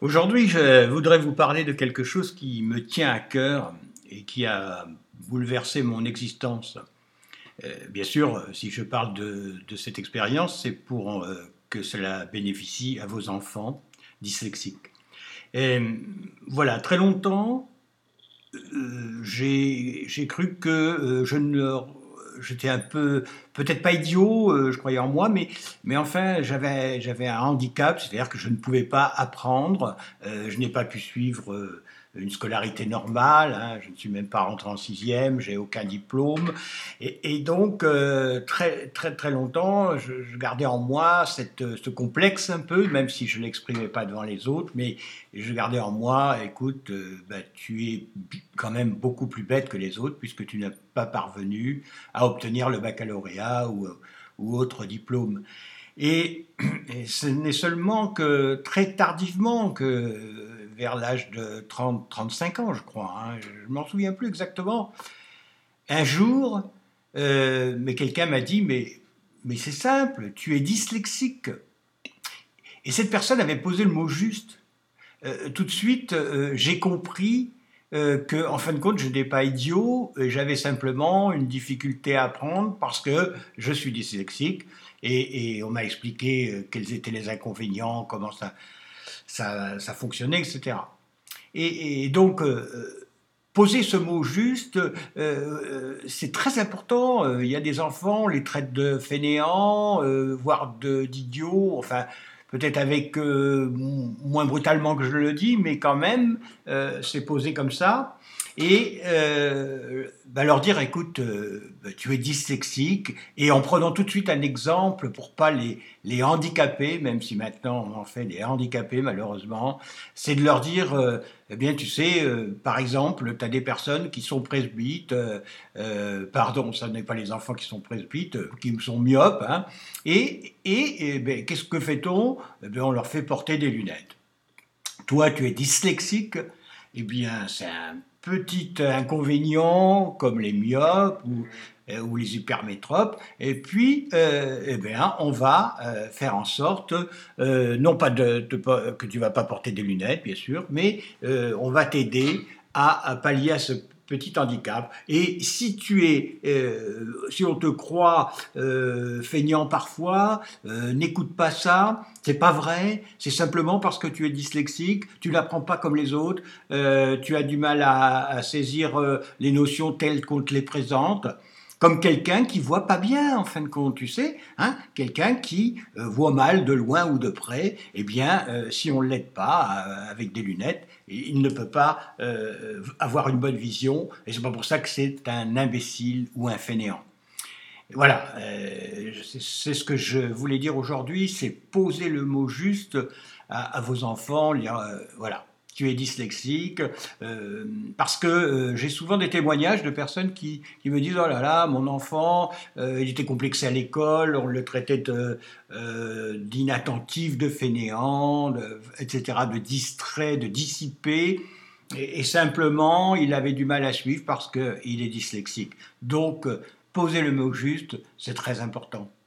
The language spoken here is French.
Aujourd'hui, je voudrais vous parler de quelque chose qui me tient à cœur et qui a bouleversé mon existence. Euh, bien sûr, si je parle de, cette expérience, c'est pour euh, que cela bénéficie à vos enfants dyslexiques. Et voilà, très longtemps, euh, j'ai cru que je ne j'étais un peu, peut-être pas idiot, euh, je croyais en moi, mais, mais enfin, j'avais, j'avais un handicap, c'est-à-dire que je ne pouvais pas apprendre, euh, je n'ai pas pu suivre euh, une scolarité normale, hein. je ne suis même pas rentré en sixième, j'ai aucun diplôme, et, donc très très très longtemps, je, gardais en moi cette, ce complexe un peu, même si je l'exprimais pas devant les autres, mais je gardais en moi, écoute, bah, tu es quand même beaucoup plus bête que les autres puisque tu n'as pas parvenu à obtenir le baccalauréat ou, ou autre diplôme. Et, ce n'est seulement que très tardivement, que vers l'âge de 30-35 ans, je crois, hein, je m'en souviens plus exactement, un jour, euh, mais quelqu'un m'a dit, mais, mais c'est simple, tu es dyslexique. Et cette personne avait posé le mot juste. Euh, tout de suite, euh, j'ai compris euh, que, en fin de compte, je n'étais pas idiot, j'avais simplement une difficulté à apprendre parce que je suis dyslexique et, on m'a expliqué quels étaient les inconvénients, comment ça, ça, ça fonctionnait, etc. Et, donc, euh, poser ce mot juste, c'est très important. Il y a des enfants, on les traite de fainéants, voire d'idiots, enfin peut-être avec euh, moins brutalement que je le dis, mais quand même, euh, c'est posé comme ça. Et euh, bah, leur dire, écoute, bah, tu es dyslexique, et en prenant tout de suite un exemple pour pas les, les handicaper, même si maintenant on en fait des handicapés malheureusement, c'est de leur dire, eh bien tu sais, par exemple, tu as des personnes qui sont presbytes, pardon, ça n'est pas les enfants qui sont presbytes, qui sont myopes, hein, et, et, eh ben, qu'est-ce que fait-on? Eh On leur fait porter des lunettes. Toi, tu es dyslexique, eh bien, c'est un petit inconvénient comme les myopes ou, euh, ou les hypermétropes. Et puis, euh, eh bien, on va euh, faire en sorte, non pas de, que tu vas pas porter des lunettes, bien sûr, mais on va t'aider à, pallier à ce petit handicap. Et si tu es, euh, si on te croit euh, feignant parfois, euh, n'écoute pas ça. C'est pas vrai. C'est simplement parce que tu es dyslexique. Tu l'apprends pas comme les autres. tu as du mal à, à saisir les notions telles qu'on te les présente comme quelqu'un qui voit pas bien en fin de compte, tu sais, hein quelqu'un qui euh, voit mal de loin ou de près, eh bien, euh, si on ne l'aide pas euh, avec des lunettes, il ne peut pas avoir une bonne vision, et c'est pas pour ça que c'est un imbécile ou un fainéant. Voilà, c'est ce que je voulais dire aujourd'hui, c'est poser le mot juste à, vos enfants, dire, voilà, tu es dyslexique, euh, parce que euh, j'ai souvent des témoignages de personnes qui, me disent, oh là là, mon enfant, euh, il était complexé à l'école, on le traitait d'inattentif, de, fainéant, etc., de distrait, de dissipé. Et, et, simplement, il avait du mal à suivre parce qu'il est dyslexique. Donc, poser le mot juste, c'est très important.